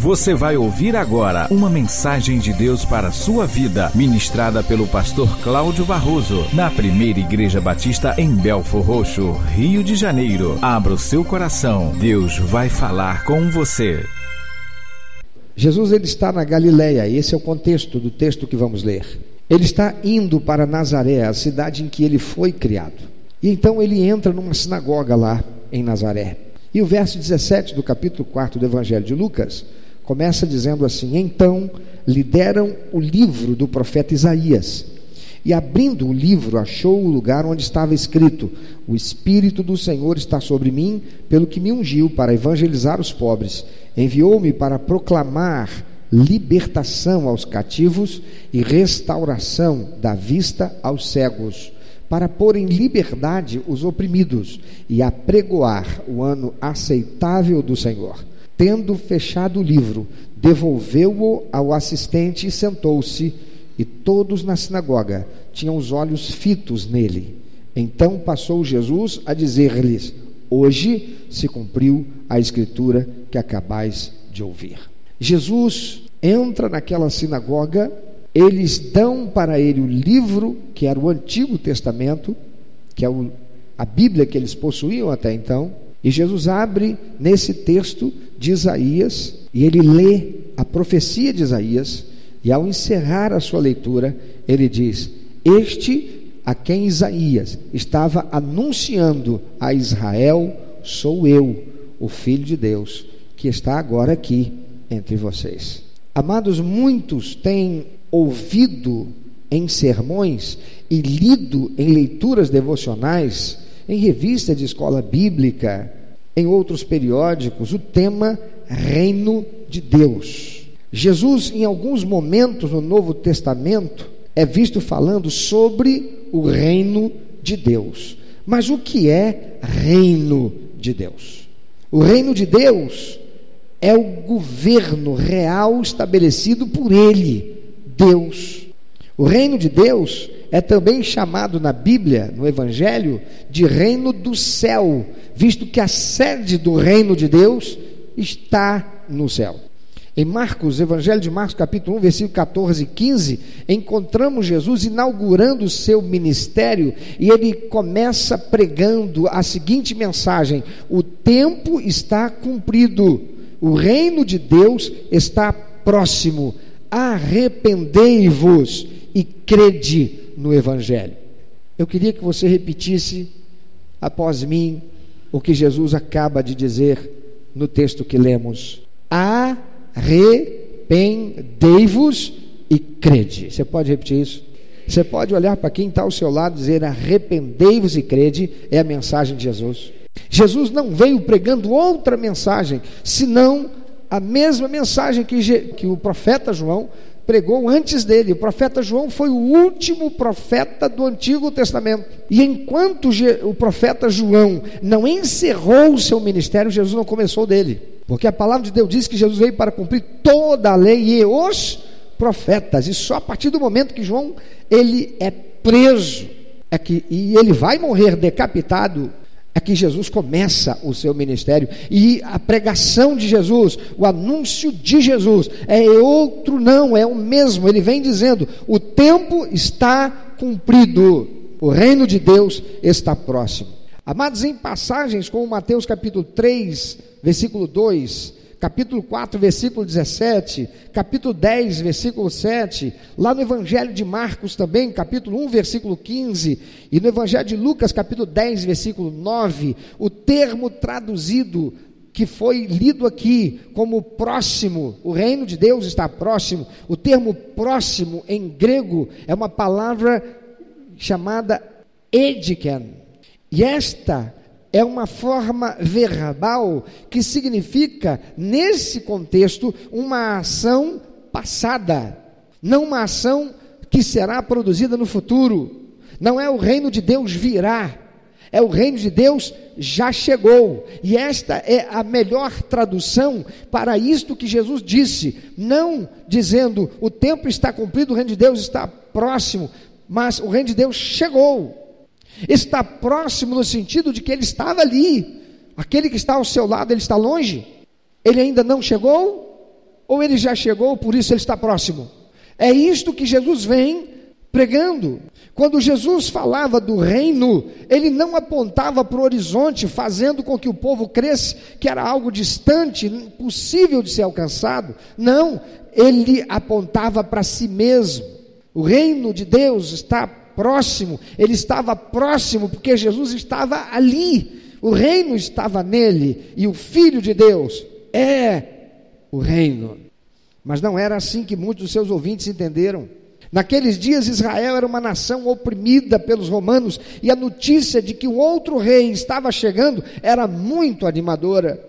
Você vai ouvir agora uma mensagem de Deus para a sua vida, ministrada pelo pastor Cláudio Barroso, na primeira Igreja Batista em Belfor Roxo, Rio de Janeiro. Abra o seu coração, Deus vai falar com você. Jesus ele está na Galileia, esse é o contexto do texto que vamos ler. Ele está indo para Nazaré, a cidade em que ele foi criado. E então ele entra numa sinagoga lá em Nazaré. E o verso 17 do capítulo 4 do Evangelho de Lucas começa dizendo assim: Então lhe deram o livro do profeta Isaías. E abrindo o livro, achou o lugar onde estava escrito: O Espírito do Senhor está sobre mim, pelo que me ungiu para evangelizar os pobres. Enviou-me para proclamar libertação aos cativos e restauração da vista aos cegos para pôr em liberdade os oprimidos e apregoar o ano aceitável do Senhor. Tendo fechado o livro, devolveu-o ao assistente e sentou-se, e todos na sinagoga tinham os olhos fitos nele. Então passou Jesus a dizer-lhes: Hoje se cumpriu a escritura que acabais de ouvir. Jesus entra naquela sinagoga eles dão para ele o livro, que era o Antigo Testamento, que é o, a Bíblia que eles possuíam até então, e Jesus abre nesse texto de Isaías, e ele lê a profecia de Isaías, e ao encerrar a sua leitura, ele diz: Este a quem Isaías estava anunciando a Israel, sou eu, o Filho de Deus, que está agora aqui entre vocês. Amados, muitos têm ouvido em sermões e lido em leituras devocionais, em revistas de escola bíblica, em outros periódicos, o tema Reino de Deus. Jesus, em alguns momentos no Novo Testamento, é visto falando sobre o reino de Deus. Mas o que é reino de Deus? O reino de Deus é o governo real estabelecido por Ele Deus. O reino de Deus é também chamado na Bíblia, no Evangelho, de reino do céu, visto que a sede do reino de Deus está no céu. Em Marcos, Evangelho de Marcos, capítulo 1, versículo 14 e 15, encontramos Jesus inaugurando o seu ministério e ele começa pregando a seguinte mensagem: O tempo está cumprido, o reino de Deus está próximo arrependei-vos e crede no Evangelho. Eu queria que você repetisse após mim o que Jesus acaba de dizer no texto que lemos: Arrependei-vos e crede. Você pode repetir isso? Você pode olhar para quem está ao seu lado e dizer: Arrependei-vos e crede, é a mensagem de Jesus. Jesus não veio pregando outra mensagem, senão a mesma mensagem que, que o profeta João pregou antes dele. O profeta João foi o último profeta do Antigo Testamento. E enquanto o profeta João não encerrou o seu ministério, Jesus não começou dele. Porque a palavra de Deus diz que Jesus veio para cumprir toda a lei e os profetas. E só a partir do momento que João ele é preso, é que, e ele vai morrer decapitado, é que Jesus começa o seu ministério e a pregação de Jesus, o anúncio de Jesus é outro não, é o mesmo. Ele vem dizendo: o tempo está cumprido, o reino de Deus está próximo. Amados, em passagens como Mateus capítulo 3, versículo 2, capítulo 4, versículo 17, capítulo 10, versículo 7, lá no Evangelho de Marcos também, capítulo 1, versículo 15, e no Evangelho de Lucas, capítulo 10, versículo 9, o termo traduzido que foi lido aqui como próximo, o reino de Deus está próximo, o termo próximo em grego é uma palavra chamada ediken, e esta é uma forma verbal que significa, nesse contexto, uma ação passada, não uma ação que será produzida no futuro. Não é o reino de Deus virá, é o reino de Deus já chegou. E esta é a melhor tradução para isto que Jesus disse, não dizendo o tempo está cumprido, o reino de Deus está próximo, mas o reino de Deus chegou. Está próximo no sentido de que ele estava ali. Aquele que está ao seu lado, ele está longe? Ele ainda não chegou? Ou ele já chegou, por isso ele está próximo? É isto que Jesus vem pregando. Quando Jesus falava do reino, ele não apontava para o horizonte, fazendo com que o povo cresce que era algo distante, impossível de ser alcançado. Não, ele apontava para si mesmo. O reino de Deus está próximo, ele estava próximo porque Jesus estava ali, o reino estava nele, e o Filho de Deus é o reino. Mas não era assim que muitos dos seus ouvintes entenderam. Naqueles dias, Israel era uma nação oprimida pelos romanos, e a notícia de que um outro rei estava chegando era muito animadora.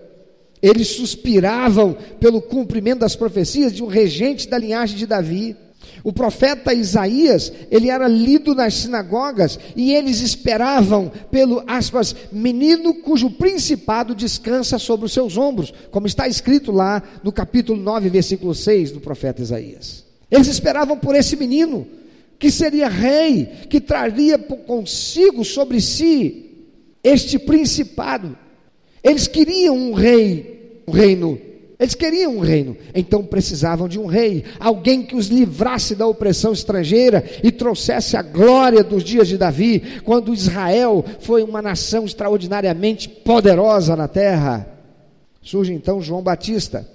Eles suspiravam pelo cumprimento das profecias de um regente da linhagem de Davi. O profeta Isaías, ele era lido nas sinagogas e eles esperavam pelo, aspas, menino cujo principado descansa sobre os seus ombros, como está escrito lá no capítulo 9, versículo 6 do profeta Isaías. Eles esperavam por esse menino, que seria rei, que traria consigo sobre si este principado. Eles queriam um rei, um reino. Eles queriam um reino, então precisavam de um rei, alguém que os livrasse da opressão estrangeira e trouxesse a glória dos dias de Davi, quando Israel foi uma nação extraordinariamente poderosa na terra. Surge então João Batista,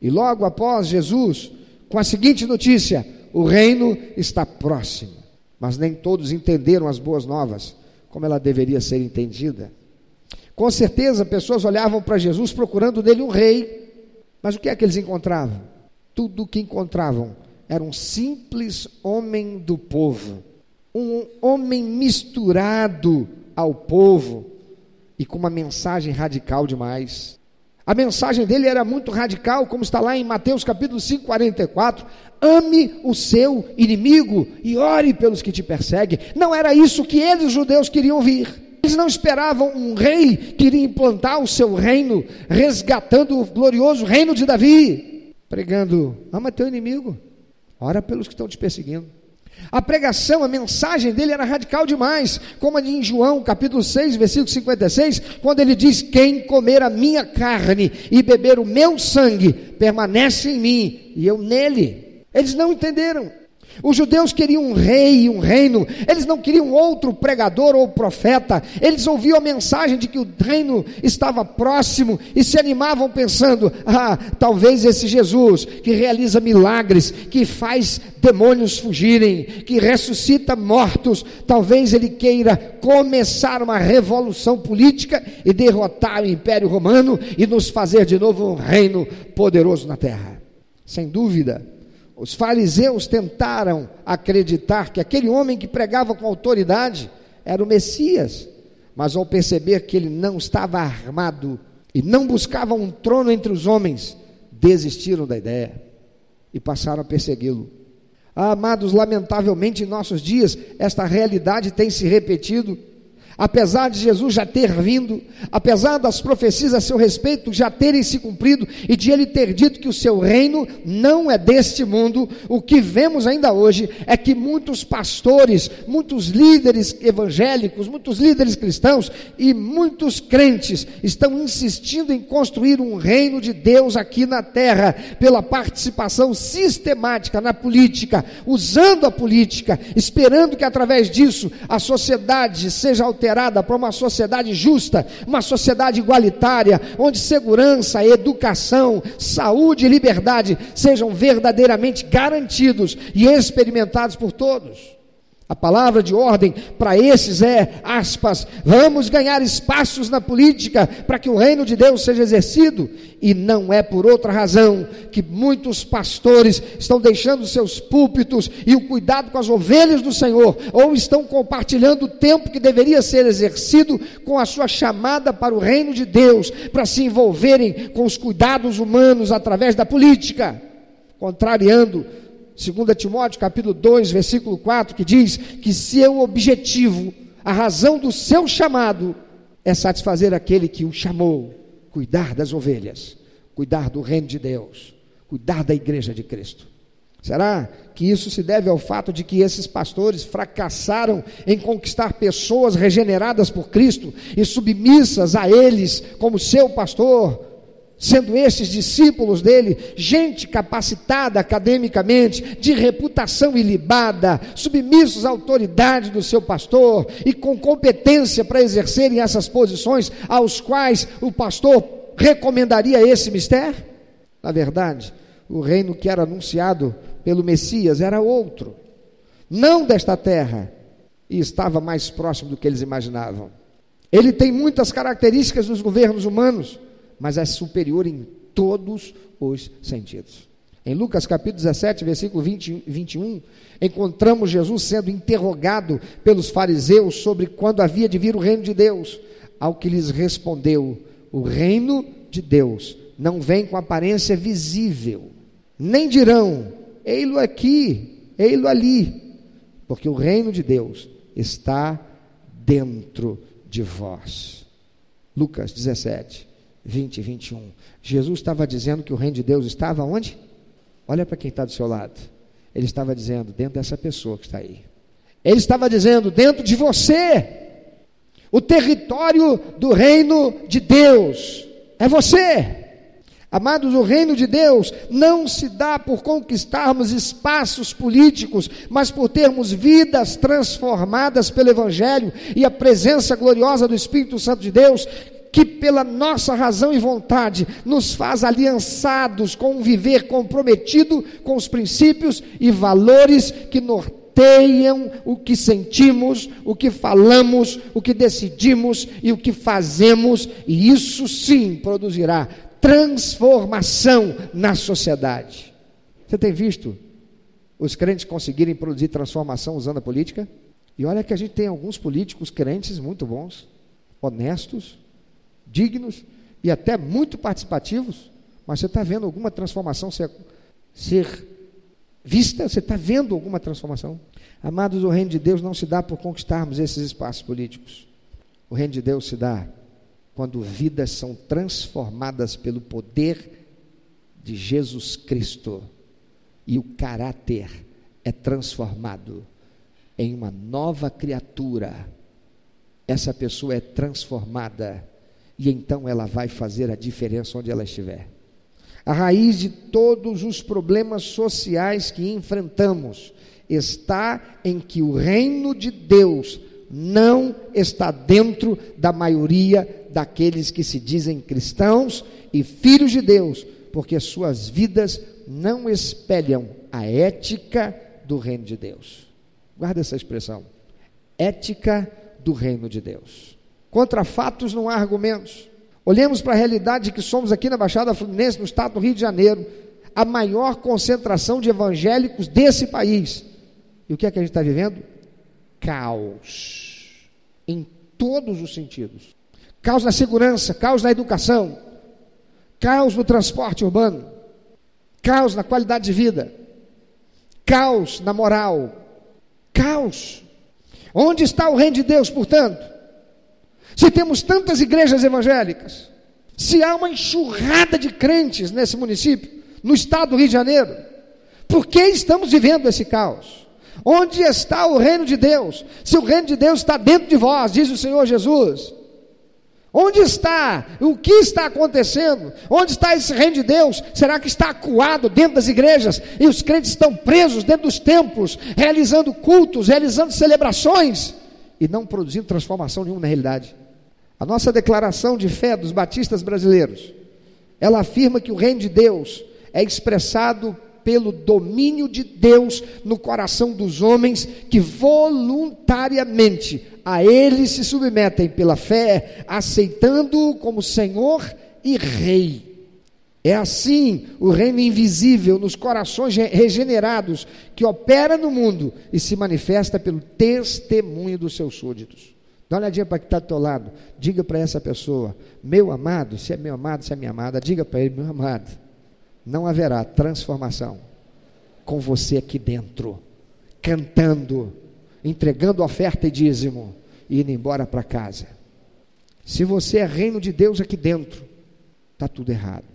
e logo após Jesus, com a seguinte notícia: o reino está próximo. Mas nem todos entenderam as boas novas como ela deveria ser entendida. Com certeza, pessoas olhavam para Jesus procurando nele um rei, mas o que é que eles encontravam? Tudo o que encontravam era um simples homem do povo, um homem misturado ao povo e com uma mensagem radical demais. A mensagem dele era muito radical, como está lá em Mateus capítulo 5, 44. Ame o seu inimigo e ore pelos que te perseguem. Não era isso que eles, os judeus, queriam ouvir. Eles não esperavam um rei que iria implantar o seu reino, resgatando o glorioso reino de Davi, pregando: ama teu inimigo, ora pelos que estão te perseguindo. A pregação, a mensagem dele era radical demais, como em João capítulo 6, versículo 56, quando ele diz: Quem comer a minha carne e beber o meu sangue, permanece em mim e eu nele. Eles não entenderam. Os judeus queriam um rei um reino, eles não queriam outro pregador ou profeta, eles ouviam a mensagem de que o reino estava próximo e se animavam pensando: ah, talvez esse Jesus que realiza milagres, que faz demônios fugirem, que ressuscita mortos, talvez ele queira começar uma revolução política e derrotar o Império Romano e nos fazer de novo um reino poderoso na terra. Sem dúvida, os fariseus tentaram acreditar que aquele homem que pregava com autoridade era o Messias, mas ao perceber que ele não estava armado e não buscava um trono entre os homens, desistiram da ideia e passaram a persegui-lo. Ah, amados, lamentavelmente em nossos dias, esta realidade tem se repetido Apesar de Jesus já ter vindo, apesar das profecias a seu respeito já terem se cumprido e de ele ter dito que o seu reino não é deste mundo, o que vemos ainda hoje é que muitos pastores, muitos líderes evangélicos, muitos líderes cristãos e muitos crentes estão insistindo em construir um reino de Deus aqui na terra pela participação sistemática na política, usando a política, esperando que através disso a sociedade seja alterada alterada para uma sociedade justa, uma sociedade igualitária, onde segurança, educação, saúde e liberdade sejam verdadeiramente garantidos e experimentados por todos. A palavra de ordem para esses é, aspas, vamos ganhar espaços na política para que o reino de Deus seja exercido. E não é por outra razão que muitos pastores estão deixando seus púlpitos e o cuidado com as ovelhas do Senhor, ou estão compartilhando o tempo que deveria ser exercido com a sua chamada para o reino de Deus, para se envolverem com os cuidados humanos através da política, contrariando 2 Timóteo capítulo 2, versículo 4, que diz que seu objetivo, a razão do seu chamado, é satisfazer aquele que o chamou, cuidar das ovelhas, cuidar do reino de Deus, cuidar da igreja de Cristo. Será que isso se deve ao fato de que esses pastores fracassaram em conquistar pessoas regeneradas por Cristo e submissas a eles como seu pastor? Sendo estes discípulos dele gente capacitada academicamente, de reputação ilibada, submissos à autoridade do seu pastor e com competência para exercerem essas posições aos quais o pastor recomendaria esse mistério? Na verdade, o reino que era anunciado pelo Messias era outro, não desta terra, e estava mais próximo do que eles imaginavam. Ele tem muitas características dos governos humanos, mas é superior em todos os sentidos. Em Lucas capítulo 17, versículo 20, 21, encontramos Jesus sendo interrogado pelos fariseus sobre quando havia de vir o reino de Deus, ao que lhes respondeu: O reino de Deus não vem com aparência visível, nem dirão, ei-lo aqui, ei-lo ali, porque o reino de Deus está dentro de vós. Lucas 17, 20 e 21. Jesus estava dizendo que o reino de Deus estava onde? Olha para quem está do seu lado. Ele estava dizendo, dentro dessa pessoa que está aí. Ele estava dizendo, dentro de você. O território do reino de Deus é você. Amados, o reino de Deus não se dá por conquistarmos espaços políticos, mas por termos vidas transformadas pelo Evangelho e a presença gloriosa do Espírito Santo de Deus, que pela nossa razão e vontade nos faz aliançados com um viver comprometido com os princípios e valores que norteiam o que sentimos, o que falamos, o que decidimos e o que fazemos, e isso sim produzirá transformação na sociedade. Você tem visto os crentes conseguirem produzir transformação usando a política? E olha que a gente tem alguns políticos crentes muito bons, honestos, dignos e até muito participativos, mas você está vendo alguma transformação ser, ser vista? Você está vendo alguma transformação? Amados, o reino de Deus não se dá por conquistarmos esses espaços políticos. O reino de Deus se dá quando vidas são transformadas pelo poder de Jesus Cristo e o caráter é transformado em uma nova criatura. Essa pessoa é transformada e então ela vai fazer a diferença onde ela estiver. A raiz de todos os problemas sociais que enfrentamos está em que o reino de Deus não está dentro da maioria daqueles que se dizem cristãos e filhos de Deus, porque suas vidas não espelham a ética do reino de Deus. Guarda essa expressão. Ética do reino de Deus. Contra fatos não há argumentos. Olhemos para a realidade que somos aqui na Baixada Fluminense, no estado do Rio de Janeiro, a maior concentração de evangélicos desse país. E o que é que a gente está vivendo? Caos. Em todos os sentidos caos na segurança, caos na educação, caos no transporte urbano, caos na qualidade de vida, caos na moral, caos. Onde está o reino de Deus, portanto? Se temos tantas igrejas evangélicas, se há uma enxurrada de crentes nesse município, no estado do Rio de Janeiro, por que estamos vivendo esse caos? Onde está o reino de Deus? Se o reino de Deus está dentro de vós, diz o Senhor Jesus, Onde está? O que está acontecendo? Onde está esse reino de Deus? Será que está acuado dentro das igrejas e os crentes estão presos dentro dos templos, realizando cultos, realizando celebrações e não produzindo transformação nenhuma na realidade? A nossa declaração de fé dos batistas brasileiros, ela afirma que o reino de Deus é expressado pelo domínio de Deus no coração dos homens que voluntariamente a Ele se submetem pela fé, aceitando-o como Senhor e Rei. É assim o reino invisível nos corações regenerados que opera no mundo e se manifesta pelo testemunho dos seus súditos. Dá uma olhadinha para que está do teu lado. Diga para essa pessoa, meu amado, se é meu amado, se é minha amada, diga para ele, meu amado, não haverá transformação com você aqui dentro, cantando, entregando oferta e dízimo e indo embora para casa. Se você é reino de Deus aqui dentro, está tudo errado.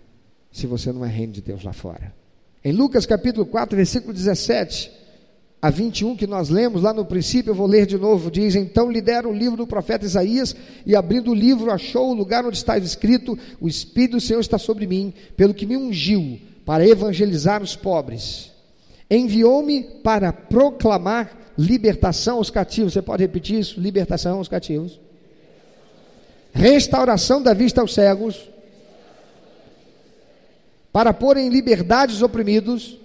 Se você não é reino de Deus lá fora. Em Lucas capítulo 4, versículo 17, a 21 que nós lemos lá no princípio, eu vou ler de novo, diz: Então lhe deram o livro do profeta Isaías, e abrindo o livro, achou o lugar onde estava escrito: O Espírito do Senhor está sobre mim, pelo que me ungiu para evangelizar os pobres. Enviou-me para proclamar libertação aos cativos. Você pode repetir isso? Libertação aos cativos. Restauração da vista aos cegos. Para pôr em liberdade os oprimidos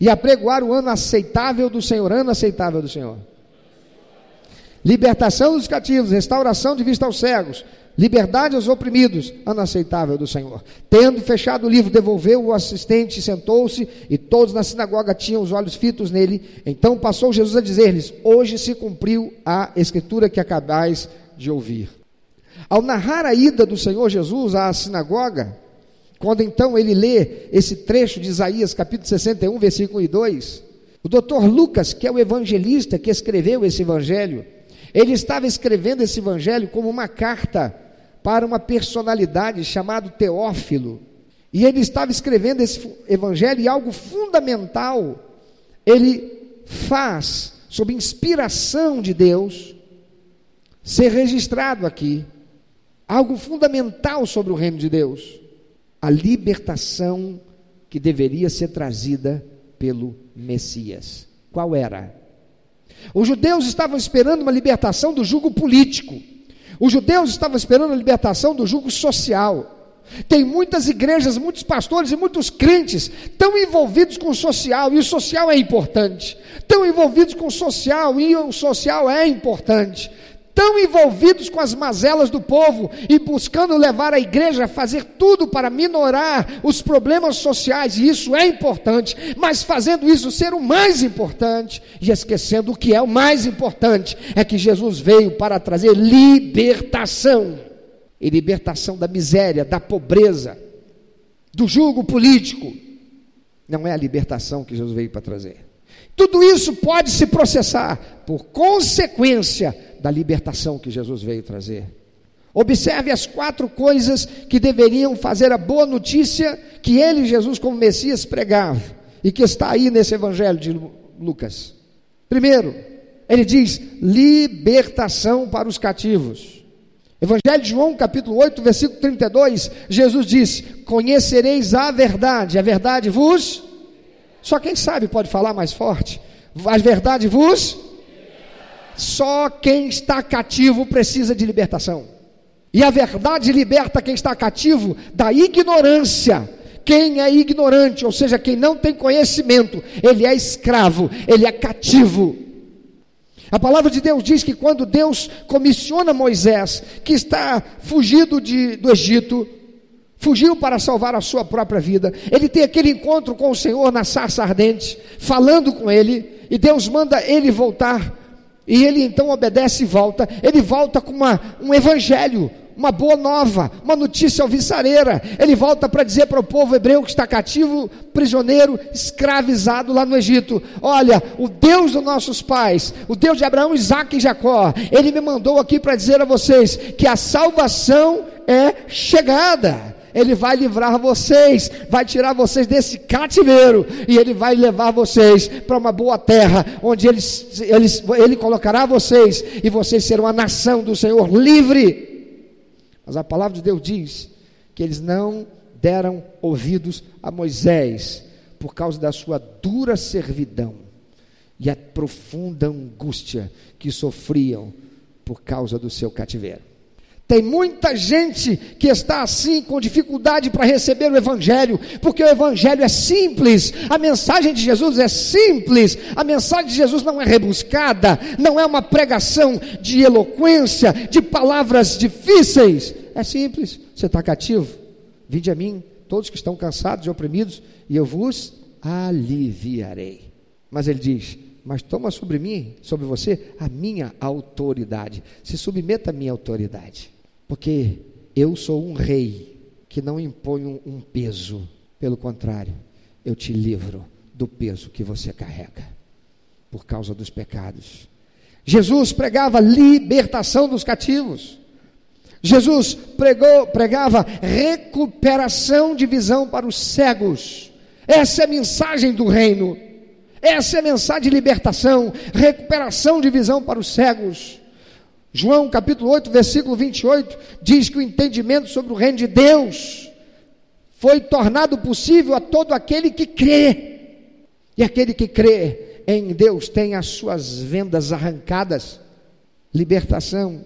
e apregoar o ano aceitável do Senhor, ano aceitável do Senhor. Libertação dos cativos, restauração de vista aos cegos, liberdade aos oprimidos, ano aceitável do Senhor. Tendo fechado o livro, devolveu o assistente, sentou-se, e todos na sinagoga tinham os olhos fitos nele. Então passou Jesus a dizer-lhes: Hoje se cumpriu a escritura que acabais de ouvir. Ao narrar a ida do Senhor Jesus à sinagoga, quando então ele lê esse trecho de Isaías, capítulo 61, versículo 2, o doutor Lucas, que é o evangelista que escreveu esse evangelho, ele estava escrevendo esse evangelho como uma carta para uma personalidade chamado Teófilo. E ele estava escrevendo esse evangelho e algo fundamental ele faz sob inspiração de Deus ser registrado aqui. Algo fundamental sobre o reino de Deus a libertação que deveria ser trazida pelo Messias. Qual era? Os judeus estavam esperando uma libertação do jugo político. Os judeus estavam esperando a libertação do jugo social. Tem muitas igrejas, muitos pastores e muitos crentes tão envolvidos com o social, e o social é importante. Tão envolvidos com o social, e o social é importante tão envolvidos com as mazelas do povo e buscando levar a igreja a fazer tudo para minorar os problemas sociais, e isso é importante, mas fazendo isso ser o mais importante e esquecendo o que é o mais importante, é que Jesus veio para trazer libertação e libertação da miséria, da pobreza, do julgo político. Não é a libertação que Jesus veio para trazer. Tudo isso pode se processar por consequência da libertação que Jesus veio trazer. Observe as quatro coisas que deveriam fazer a boa notícia que ele, Jesus, como Messias, pregava e que está aí nesse Evangelho de Lucas. Primeiro, ele diz: libertação para os cativos. Evangelho de João, capítulo 8, versículo 32, Jesus diz: Conhecereis a verdade, a verdade vos. Só quem sabe pode falar mais forte. A verdade vos só quem está cativo precisa de libertação. E a verdade liberta quem está cativo da ignorância. Quem é ignorante, ou seja, quem não tem conhecimento, ele é escravo, ele é cativo. A palavra de Deus diz que quando Deus comissiona Moisés, que está fugido de, do Egito, fugiu para salvar a sua própria vida, ele tem aquele encontro com o Senhor na sarça ardente, falando com ele, e Deus manda ele voltar e ele então obedece e volta. Ele volta com uma, um evangelho, uma boa nova, uma notícia alvissareira. Ele volta para dizer para o povo hebreu que está cativo, prisioneiro, escravizado lá no Egito: Olha, o Deus dos nossos pais, o Deus de Abraão, Isaac e Jacó, ele me mandou aqui para dizer a vocês que a salvação é chegada. Ele vai livrar vocês, vai tirar vocês desse cativeiro e ele vai levar vocês para uma boa terra, onde ele, ele, ele colocará vocês e vocês serão a nação do Senhor livre. Mas a palavra de Deus diz que eles não deram ouvidos a Moisés por causa da sua dura servidão e a profunda angústia que sofriam por causa do seu cativeiro. Tem muita gente que está assim com dificuldade para receber o Evangelho, porque o Evangelho é simples, a mensagem de Jesus é simples, a mensagem de Jesus não é rebuscada, não é uma pregação de eloquência, de palavras difíceis, é simples. Você está cativo? Vinde a mim, todos que estão cansados e oprimidos, e eu vos aliviarei. Mas ele diz: mas toma sobre mim, sobre você, a minha autoridade. Se submeta à minha autoridade. Porque eu sou um rei que não impõe um peso, pelo contrário, eu te livro do peso que você carrega por causa dos pecados. Jesus pregava libertação dos cativos. Jesus pregou, pregava recuperação de visão para os cegos. Essa é a mensagem do reino. Essa é a mensagem de libertação, recuperação de visão para os cegos. João capítulo 8, versículo 28 diz que o entendimento sobre o reino de Deus foi tornado possível a todo aquele que crê. E aquele que crê em Deus tem as suas vendas arrancadas. Libertação,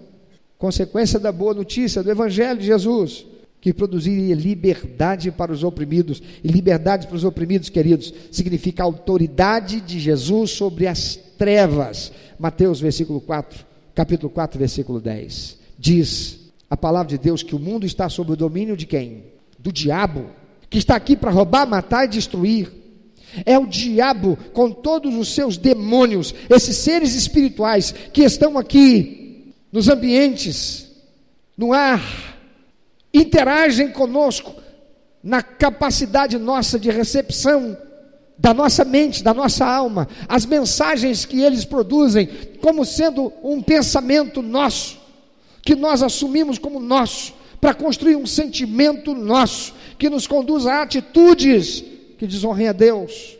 consequência da boa notícia do Evangelho de Jesus que produziria liberdade para os oprimidos. E liberdade para os oprimidos, queridos, significa a autoridade de Jesus sobre as trevas. Mateus, versículo 4, capítulo 4, versículo 10. Diz a palavra de Deus que o mundo está sob o domínio de quem? Do diabo, que está aqui para roubar, matar e destruir. É o diabo com todos os seus demônios, esses seres espirituais que estão aqui nos ambientes, no ar, interagem conosco na capacidade nossa de recepção da nossa mente, da nossa alma, as mensagens que eles produzem como sendo um pensamento nosso, que nós assumimos como nosso, para construir um sentimento nosso, que nos conduz a atitudes que desonrem a Deus.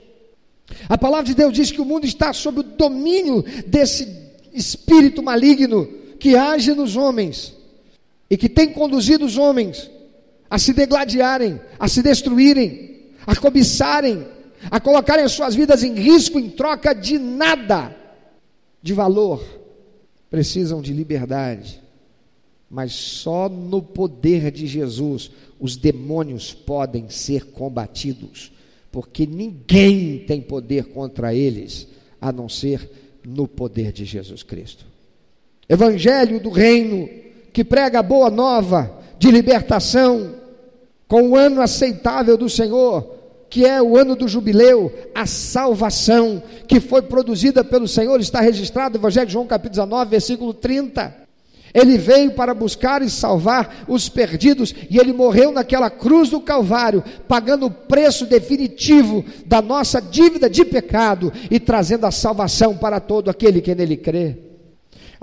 A palavra de Deus diz que o mundo está sob o domínio desse espírito maligno que age nos homens e que tem conduzido os homens a se degladiarem, a se destruírem, a cobiçarem, a colocarem as suas vidas em risco em troca de nada de valor, precisam de liberdade. Mas só no poder de Jesus os demônios podem ser combatidos, porque ninguém tem poder contra eles a não ser no poder de Jesus Cristo. Evangelho do reino que prega a boa nova de libertação, com o ano aceitável do Senhor, que é o ano do jubileu, a salvação que foi produzida pelo Senhor, está registrado no Evangelho de João capítulo 19, versículo 30. Ele veio para buscar e salvar os perdidos, e ele morreu naquela cruz do Calvário, pagando o preço definitivo da nossa dívida de pecado e trazendo a salvação para todo aquele que nele crê.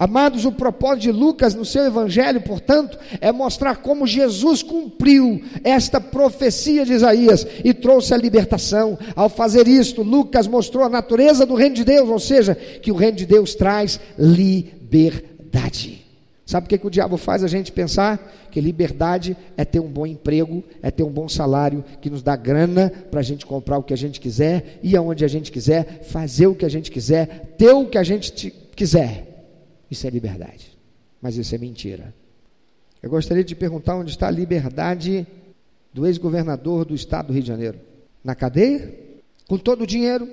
Amados, o propósito de Lucas no seu evangelho, portanto, é mostrar como Jesus cumpriu esta profecia de Isaías e trouxe a libertação. Ao fazer isto, Lucas mostrou a natureza do reino de Deus, ou seja, que o reino de Deus traz liberdade. Sabe o que, que o diabo faz a gente pensar? Que liberdade é ter um bom emprego, é ter um bom salário, que nos dá grana para a gente comprar o que a gente quiser, ir aonde a gente quiser, fazer o que a gente quiser, ter o que a gente quiser. Isso é liberdade. Mas isso é mentira. Eu gostaria de perguntar onde está a liberdade do ex-governador do estado do Rio de Janeiro? Na cadeia? Com todo o dinheiro?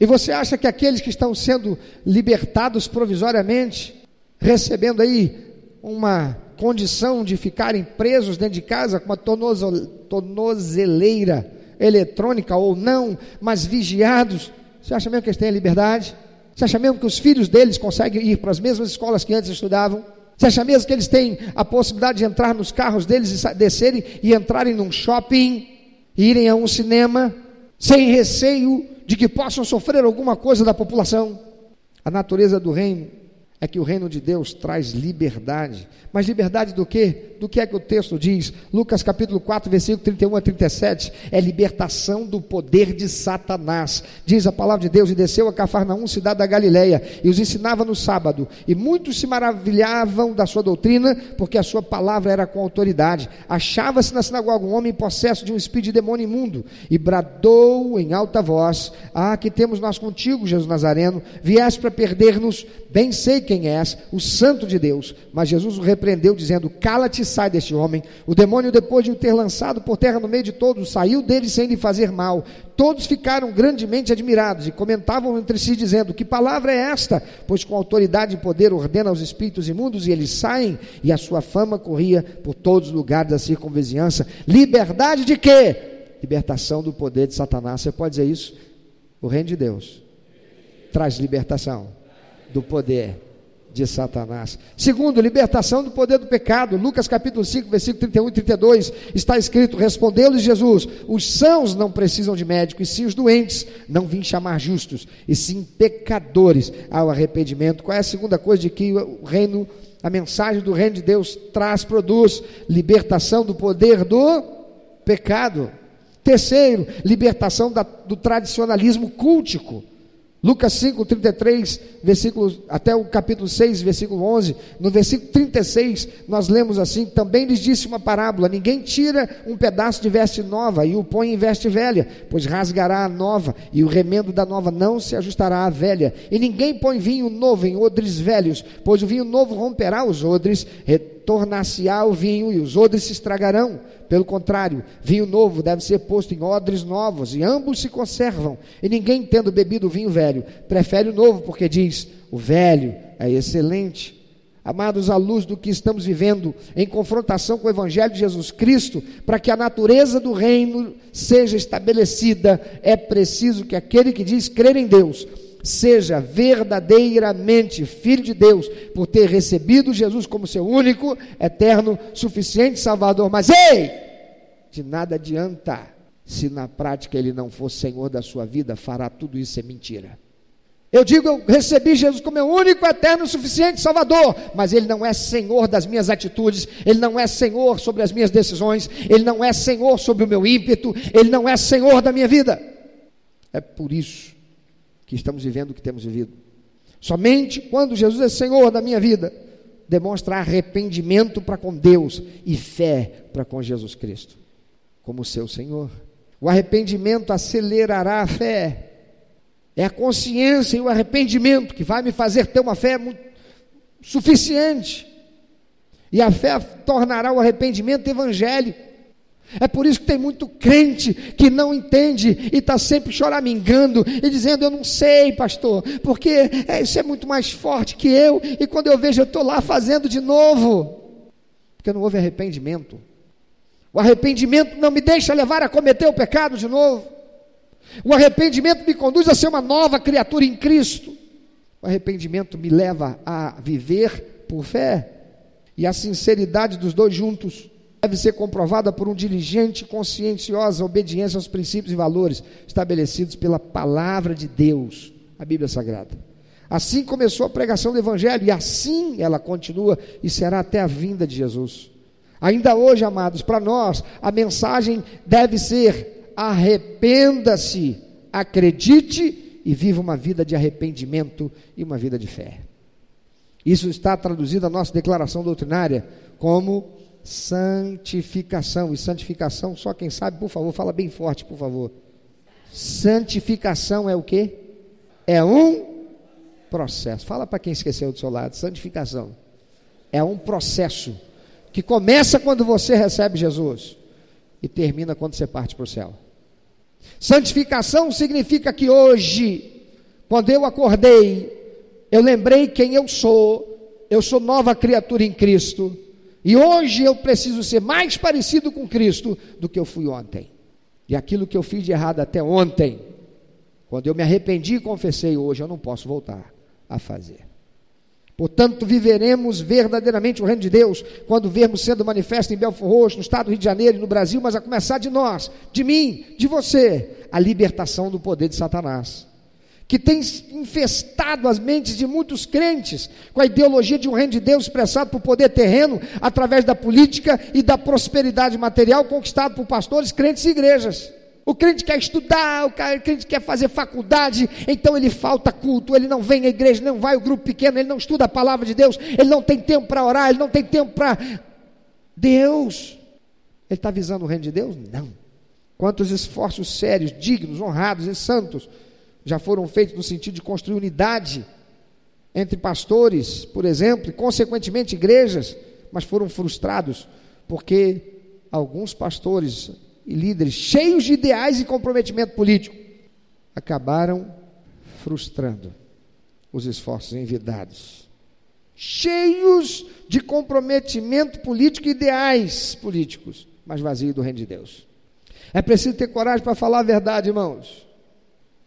E você acha que aqueles que estão sendo libertados provisoriamente, recebendo aí uma condição de ficarem presos dentro de casa com uma tornozeleira eletrônica ou não, mas vigiados, você acha mesmo que eles têm liberdade? Você acha mesmo que os filhos deles conseguem ir para as mesmas escolas que antes estudavam? Você acha mesmo que eles têm a possibilidade de entrar nos carros deles e descerem e entrarem num shopping, irem a um cinema, sem receio de que possam sofrer alguma coisa da população? A natureza do reino é que o reino de Deus traz liberdade. Mas liberdade do quê? Do que é que o texto diz? Lucas capítulo 4, versículo 31 a 37, é libertação do poder de Satanás. Diz a palavra de Deus, e desceu a Cafarnaum, cidade da Galileia, e os ensinava no sábado, e muitos se maravilhavam da sua doutrina, porque a sua palavra era com autoridade. Achava-se na sinagoga um homem possesso de um espírito de demônio imundo, e bradou em alta voz, ah, que temos nós contigo, Jesus Nazareno, vieste para perder-nos, bem sei quem és, o santo de Deus. Mas Jesus o repreendeu, dizendo: Cala-te e sai deste homem. O demônio, depois de o ter lançado por terra no meio de todos, saiu dele sem lhe fazer mal. Todos ficaram grandemente admirados e comentavam entre si, dizendo: Que palavra é esta? Pois com autoridade e poder ordena aos espíritos imundos e eles saem, e a sua fama corria por todos os lugares da circunvizinhança. Liberdade de quê? Libertação do poder de Satanás. Você pode dizer isso? O reino de Deus traz libertação do poder de Satanás. Segundo, libertação do poder do pecado. Lucas capítulo 5, versículo 31 e 32, está escrito: Respondeu-lhes Jesus: Os sãos não precisam de médico, e sim os doentes. Não vim chamar justos, e sim pecadores ao arrependimento. Qual é a segunda coisa de que o reino, a mensagem do reino de Deus traz, produz? Libertação do poder do pecado. Terceiro, libertação da, do tradicionalismo cultico. Lucas 5, 33, versículo, até o capítulo 6, versículo 11, no versículo 36, nós lemos assim: Também lhes disse uma parábola: Ninguém tira um pedaço de veste nova e o põe em veste velha, pois rasgará a nova, e o remendo da nova não se ajustará à velha. E ninguém põe vinho novo em odres velhos, pois o vinho novo romperá os odres, tornar-se-á o vinho e os odres se estragarão. Pelo contrário, vinho novo deve ser posto em odres novos, e ambos se conservam. E ninguém, tendo bebido o vinho velho, prefere o novo, porque diz: o velho é excelente. Amados, à luz do que estamos vivendo, em confrontação com o Evangelho de Jesus Cristo, para que a natureza do reino seja estabelecida, é preciso que aquele que diz crer em Deus seja verdadeiramente filho de Deus, por ter recebido Jesus como seu único, eterno, suficiente Salvador. Mas ei, de nada adianta se na prática ele não for Senhor da sua vida, fará tudo isso é mentira. Eu digo, eu recebi Jesus como meu único, eterno, suficiente Salvador, mas Ele não é Senhor das minhas atitudes, Ele não é Senhor sobre as minhas decisões, Ele não é Senhor sobre o meu ímpeto, Ele não é Senhor da minha vida. É por isso que estamos vivendo o que temos vivido. Somente quando Jesus é Senhor da minha vida, demonstra arrependimento para com Deus e fé para com Jesus Cristo, como seu Senhor. O arrependimento acelerará a fé. É a consciência e o arrependimento que vai me fazer ter uma fé muito suficiente. E a fé tornará o arrependimento evangélico. É por isso que tem muito crente que não entende e está sempre choramingando e dizendo: Eu não sei, pastor, porque é, isso é muito mais forte que eu, e quando eu vejo, eu estou lá fazendo de novo, porque não houve arrependimento. O arrependimento não me deixa levar a cometer o pecado de novo. O arrependimento me conduz a ser uma nova criatura em Cristo. O arrependimento me leva a viver por fé. E a sinceridade dos dois juntos deve ser comprovada por um diligente, conscienciosa obediência aos princípios e valores estabelecidos pela palavra de Deus, a Bíblia Sagrada. Assim começou a pregação do Evangelho e assim ela continua e será até a vinda de Jesus. Ainda hoje, amados, para nós a mensagem deve ser: arrependa-se, acredite e viva uma vida de arrependimento e uma vida de fé. Isso está traduzido na nossa declaração doutrinária como santificação. E santificação, só quem sabe, por favor, fala bem forte, por favor. Santificação é o que? É um processo. Fala para quem esqueceu do seu lado. Santificação é um processo que começa quando você recebe Jesus e termina quando você parte para o céu. Santificação significa que hoje, quando eu acordei, eu lembrei quem eu sou, eu sou nova criatura em Cristo e hoje eu preciso ser mais parecido com Cristo do que eu fui ontem. E aquilo que eu fiz de errado até ontem, quando eu me arrependi e confessei, hoje eu não posso voltar a fazer. Portanto, viveremos verdadeiramente o reino de Deus quando vermos sendo manifesto em Belfort Roxo, no estado do Rio de Janeiro e no Brasil, mas a começar de nós, de mim, de você, a libertação do poder de Satanás que tem infestado as mentes de muitos crentes com a ideologia de um reino de Deus expressado por poder terreno através da política e da prosperidade material conquistado por pastores, crentes e igrejas. O crente quer estudar, o crente quer fazer faculdade, então ele falta culto, ele não vem à igreja, não vai ao grupo pequeno, ele não estuda a palavra de Deus, ele não tem tempo para orar, ele não tem tempo para Deus. Ele está visando o reino de Deus? Não. Quantos esforços sérios, dignos, honrados e santos já foram feitos no sentido de construir unidade entre pastores, por exemplo, e consequentemente igrejas, mas foram frustrados porque alguns pastores e líderes cheios de ideais e comprometimento político acabaram frustrando os esforços envidados. Cheios de comprometimento político e ideais políticos, mas vazio do reino de Deus. É preciso ter coragem para falar a verdade, irmãos.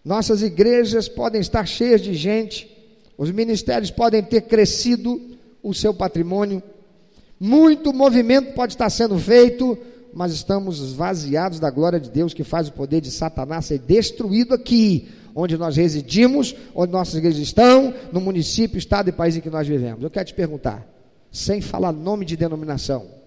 Nossas igrejas podem estar cheias de gente, os ministérios podem ter crescido o seu patrimônio, muito movimento pode estar sendo feito, mas estamos esvaziados da glória de Deus que faz o poder de Satanás ser destruído aqui, onde nós residimos, onde nossas igrejas estão, no município, estado e país em que nós vivemos. Eu quero te perguntar, sem falar nome de denominação,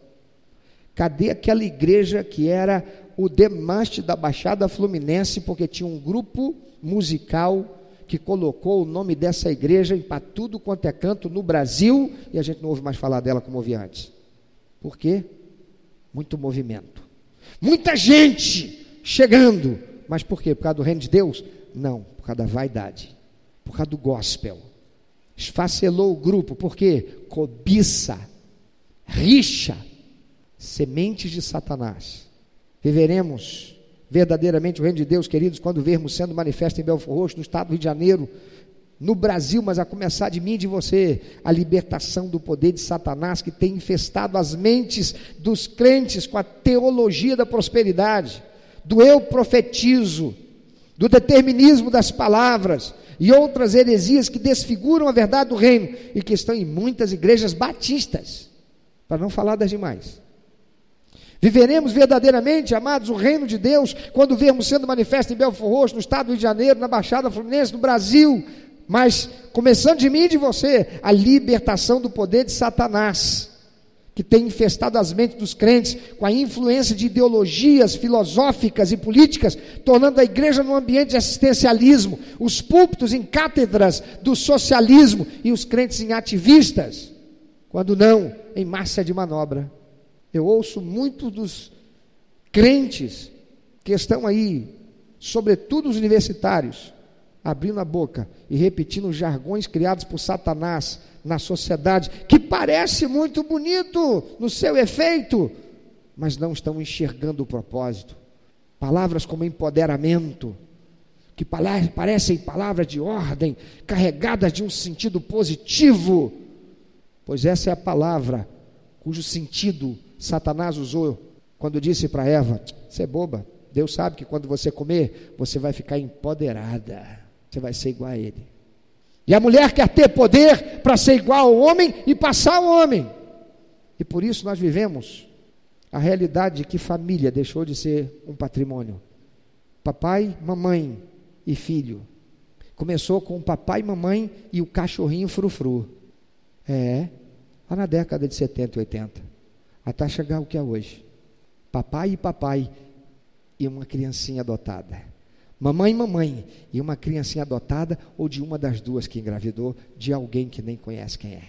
cadê aquela igreja que era o demaste da Baixada Fluminense, porque tinha um grupo musical que colocou o nome dessa igreja para tudo quanto é canto no Brasil e a gente não ouve mais falar dela como ouvia antes. Por quê? Muito movimento. Muita gente chegando. Mas por quê? Por causa do reino de Deus? Não, por causa da vaidade. Por causa do gospel. Esfacelou o grupo. Por quê? Cobiça. Rixa. Sementes de Satanás. Viveremos verdadeiramente o reino de Deus, queridos, quando vermos sendo manifesto em Belfort Roxo, no estado do Rio de Janeiro, no Brasil, mas a começar de mim e de você, a libertação do poder de Satanás que tem infestado as mentes dos crentes com a teologia da prosperidade, do eu profetizo, do determinismo das palavras e outras heresias que desfiguram a verdade do reino e que estão em muitas igrejas batistas, para não falar das demais. Viveremos verdadeiramente, amados, o reino de Deus quando vermos sendo manifesto em Belfort Roxo, no estado do Rio de Janeiro, na Baixada Fluminense, no Brasil, mas começando de mim e de você, a libertação do poder de Satanás, que tem infestado as mentes dos crentes com a influência de ideologias filosóficas e políticas, tornando a igreja num ambiente de assistencialismo, os púlpitos em cátedras do socialismo e os crentes em ativistas, quando não, em massa de manobra. Eu ouço muitos dos crentes que estão aí, sobretudo os universitários, abrindo a boca e repetindo jargões criados por Satanás na sociedade, que parece muito bonito no seu efeito, mas não estão enxergando o propósito. Palavras como empoderamento, que parecem palavras de ordem, carregadas de um sentido positivo, pois essa é a palavra cujo sentido Satanás usou quando disse para Eva: Você é boba. Deus sabe que quando você comer, você vai ficar empoderada. Você vai ser igual a ele. E a mulher quer ter poder para ser igual ao homem e passar ao homem. E por isso nós vivemos a realidade de que família deixou de ser um patrimônio. Papai, mamãe e filho. Começou com papai, mamãe e o cachorrinho frufru. É, lá na década de 70 e 80 até chegar o que é hoje. Papai e papai e uma criancinha adotada. Mamãe e mamãe e uma criancinha adotada ou de uma das duas que engravidou de alguém que nem conhece quem é.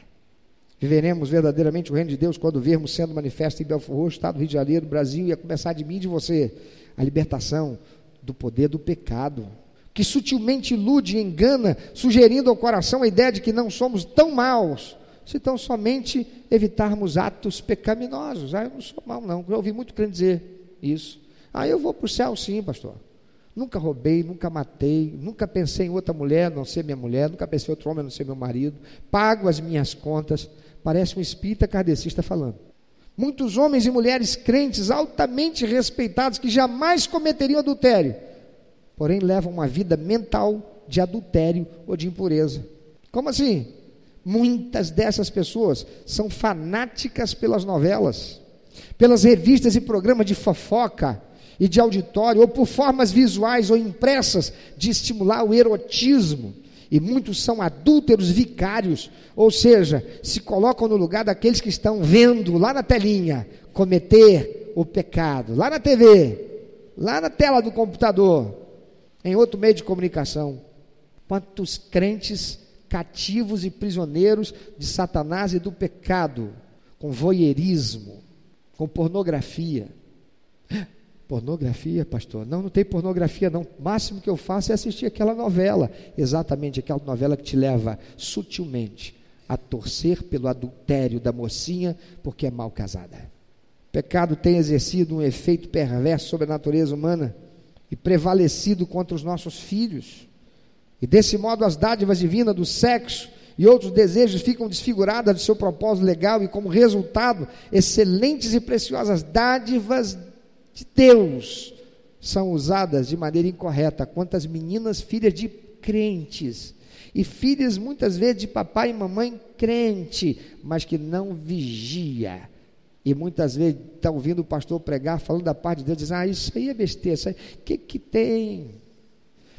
Viveremos verdadeiramente o reino de Deus quando vermos sendo manifesto em Belfort Estado do Rio de Janeiro, Brasil, e a começar de mim e de você, a libertação do poder do pecado, que sutilmente ilude e engana, sugerindo ao coração a ideia de que não somos tão maus se tão somente evitarmos atos pecaminosos. Ah, eu não sou mal, não. Eu ouvi muito crente dizer isso. Ah, eu vou para o céu sim, pastor. Nunca roubei, nunca matei, nunca pensei em outra mulher não ser minha mulher, nunca pensei em outro homem não ser meu marido. Pago as minhas contas. Parece um espírita kardecista falando. Muitos homens e mulheres crentes altamente respeitados que jamais cometeriam adultério, porém levam uma vida mental de adultério ou de impureza. Como assim? Muitas dessas pessoas são fanáticas pelas novelas, pelas revistas e programas de fofoca e de auditório, ou por formas visuais ou impressas de estimular o erotismo. E muitos são adúlteros vicários, ou seja, se colocam no lugar daqueles que estão vendo lá na telinha cometer o pecado, lá na TV, lá na tela do computador, em outro meio de comunicação. Quantos crentes cativos e prisioneiros de Satanás e do pecado, com voyeurismo, com pornografia. Pornografia, pastor? Não, não tem pornografia, não. O máximo que eu faço é assistir aquela novela, exatamente aquela novela que te leva sutilmente a torcer pelo adultério da mocinha porque é mal casada. O pecado tem exercido um efeito perverso sobre a natureza humana e prevalecido contra os nossos filhos. E desse modo as dádivas divinas do sexo e outros desejos ficam desfiguradas de seu propósito legal e como resultado, excelentes e preciosas dádivas de Deus são usadas de maneira incorreta. Quantas meninas, filhas de crentes, e filhas muitas vezes de papai e mamãe crente, mas que não vigia. E muitas vezes está ouvindo o pastor pregar, falando da parte de Deus, diz: Ah, isso aí é besteira, isso aí, o que, que tem?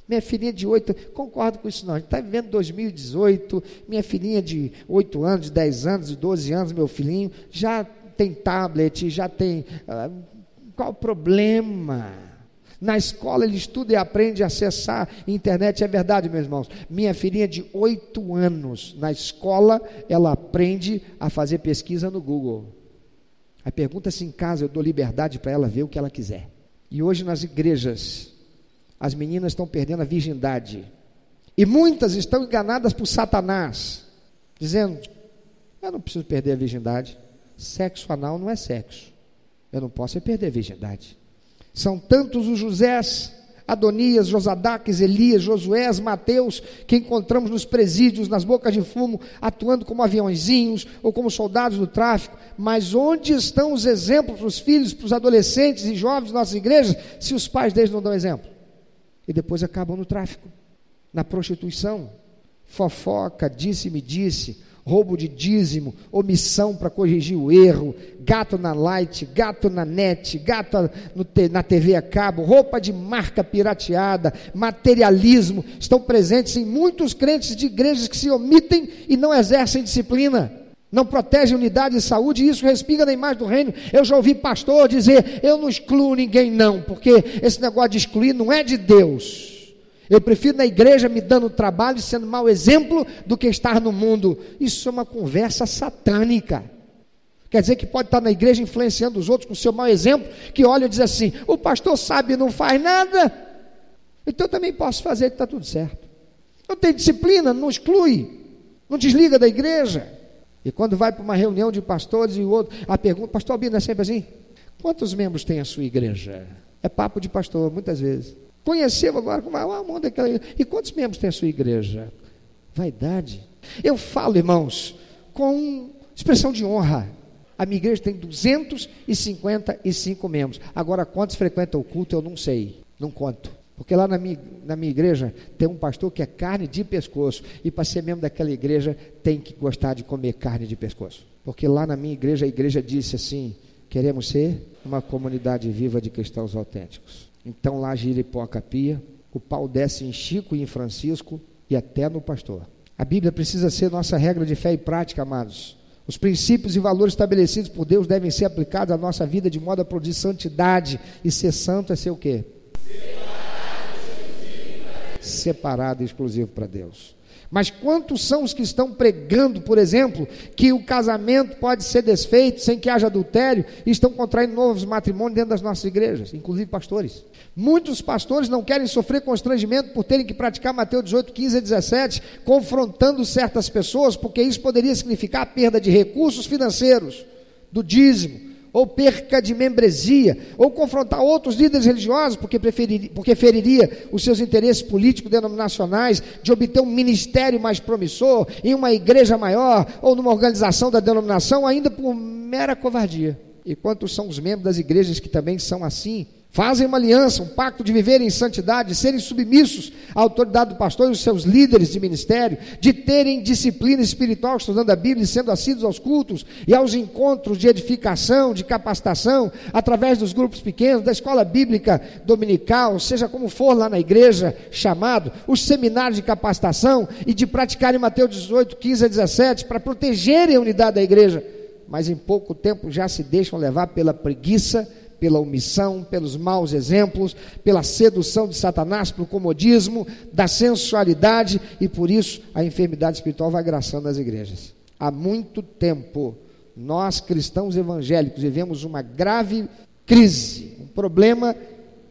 Minha filhinha de 8, concordo com isso não. A gente está vivendo 2018, minha filhinha de 8 anos, de 10 anos, de 12 anos, meu filhinho, já tem tablet, já tem. Uh, qual o problema? Na escola ele estuda e aprende a acessar internet, é verdade, meus irmãos. Minha filhinha de 8 anos, na escola, ela aprende a fazer pesquisa no Google. Aí pergunta se em casa eu dou liberdade para ela ver o que ela quiser. E hoje nas igrejas, as meninas estão perdendo a virgindade. E muitas estão enganadas por Satanás, dizendo: Eu não preciso perder a virgindade. Sexo anal não é sexo. Eu não posso é perder a virgindade. São tantos os Josés, Adonias, Josadaques, Elias, Josués, Mateus, que encontramos nos presídios, nas bocas de fumo, atuando como aviãozinhos ou como soldados do tráfico. Mas onde estão os exemplos para os filhos, para os adolescentes e jovens das nossas igrejas, se os pais deles não dão exemplo? E depois acabam no tráfico, na prostituição, fofoca, disse-me disse, roubo de dízimo, omissão para corrigir o erro, gato na light, gato na net, gato na TV a cabo, roupa de marca pirateada, materialismo, estão presentes em muitos crentes de igrejas que se omitem e não exercem disciplina. Não protegem unidade de saúde, e isso respinga na imagem do reino. Eu já ouvi pastor dizer: Eu não excluo ninguém, não, porque esse negócio de excluir não é de Deus. Eu prefiro na igreja me dando trabalho e sendo mau exemplo do que estar no mundo. Isso é uma conversa satânica. Quer dizer que pode estar na igreja influenciando os outros com seu mau exemplo, que olha e diz assim: o pastor sabe e não faz nada, então também posso fazer que está tudo certo. Não tem disciplina, não exclui, não desliga da igreja. E quando vai para uma reunião de pastores e o outro, a pergunta, pastor Albino é sempre assim: quantos membros tem a sua igreja? É papo de pastor, muitas vezes. Conheceu agora como é mundo daquela igreja. E quantos membros tem a sua igreja? Vaidade. Eu falo, irmãos, com expressão de honra. A minha igreja tem 255 membros. Agora, quantos frequentam o culto, eu não sei. Não conto. Porque lá na minha, na minha igreja tem um pastor que é carne de pescoço. E para ser membro daquela igreja tem que gostar de comer carne de pescoço. Porque lá na minha igreja, a igreja disse assim: queremos ser uma comunidade viva de cristãos autênticos. Então lá Jiripoca pia, o pau desce em Chico e em Francisco e até no pastor. A Bíblia precisa ser nossa regra de fé e prática, amados. Os princípios e valores estabelecidos por Deus devem ser aplicados à nossa vida de modo a produzir santidade. E ser santo é ser o quê? Separado e exclusivo para Deus. Mas quantos são os que estão pregando, por exemplo, que o casamento pode ser desfeito sem que haja adultério e estão contraindo novos matrimônios dentro das nossas igrejas, inclusive pastores? Muitos pastores não querem sofrer constrangimento por terem que praticar Mateus 18, 15 e 17, confrontando certas pessoas, porque isso poderia significar a perda de recursos financeiros, do dízimo, ou perca de membresia, ou confrontar outros líderes religiosos, porque, preferiria, porque feriria os seus interesses políticos denominacionais, de obter um ministério mais promissor, em uma igreja maior, ou numa organização da denominação, ainda por mera covardia. E quantos são os membros das igrejas que também são assim? Fazem uma aliança, um pacto de viver em santidade, de serem submissos à autoridade do pastor e os seus líderes de ministério, de terem disciplina espiritual, estudando a Bíblia e sendo assíduos aos cultos e aos encontros de edificação, de capacitação, através dos grupos pequenos, da escola bíblica dominical, seja como for lá na igreja chamado, os seminários de capacitação e de praticarem Mateus 18, 15 a 17, para protegerem a unidade da igreja. Mas em pouco tempo já se deixam levar pela preguiça pela omissão, pelos maus exemplos, pela sedução de Satanás, pelo comodismo, da sensualidade e por isso a enfermidade espiritual vai graçando as igrejas. Há muito tempo, nós cristãos evangélicos vivemos uma grave crise, um problema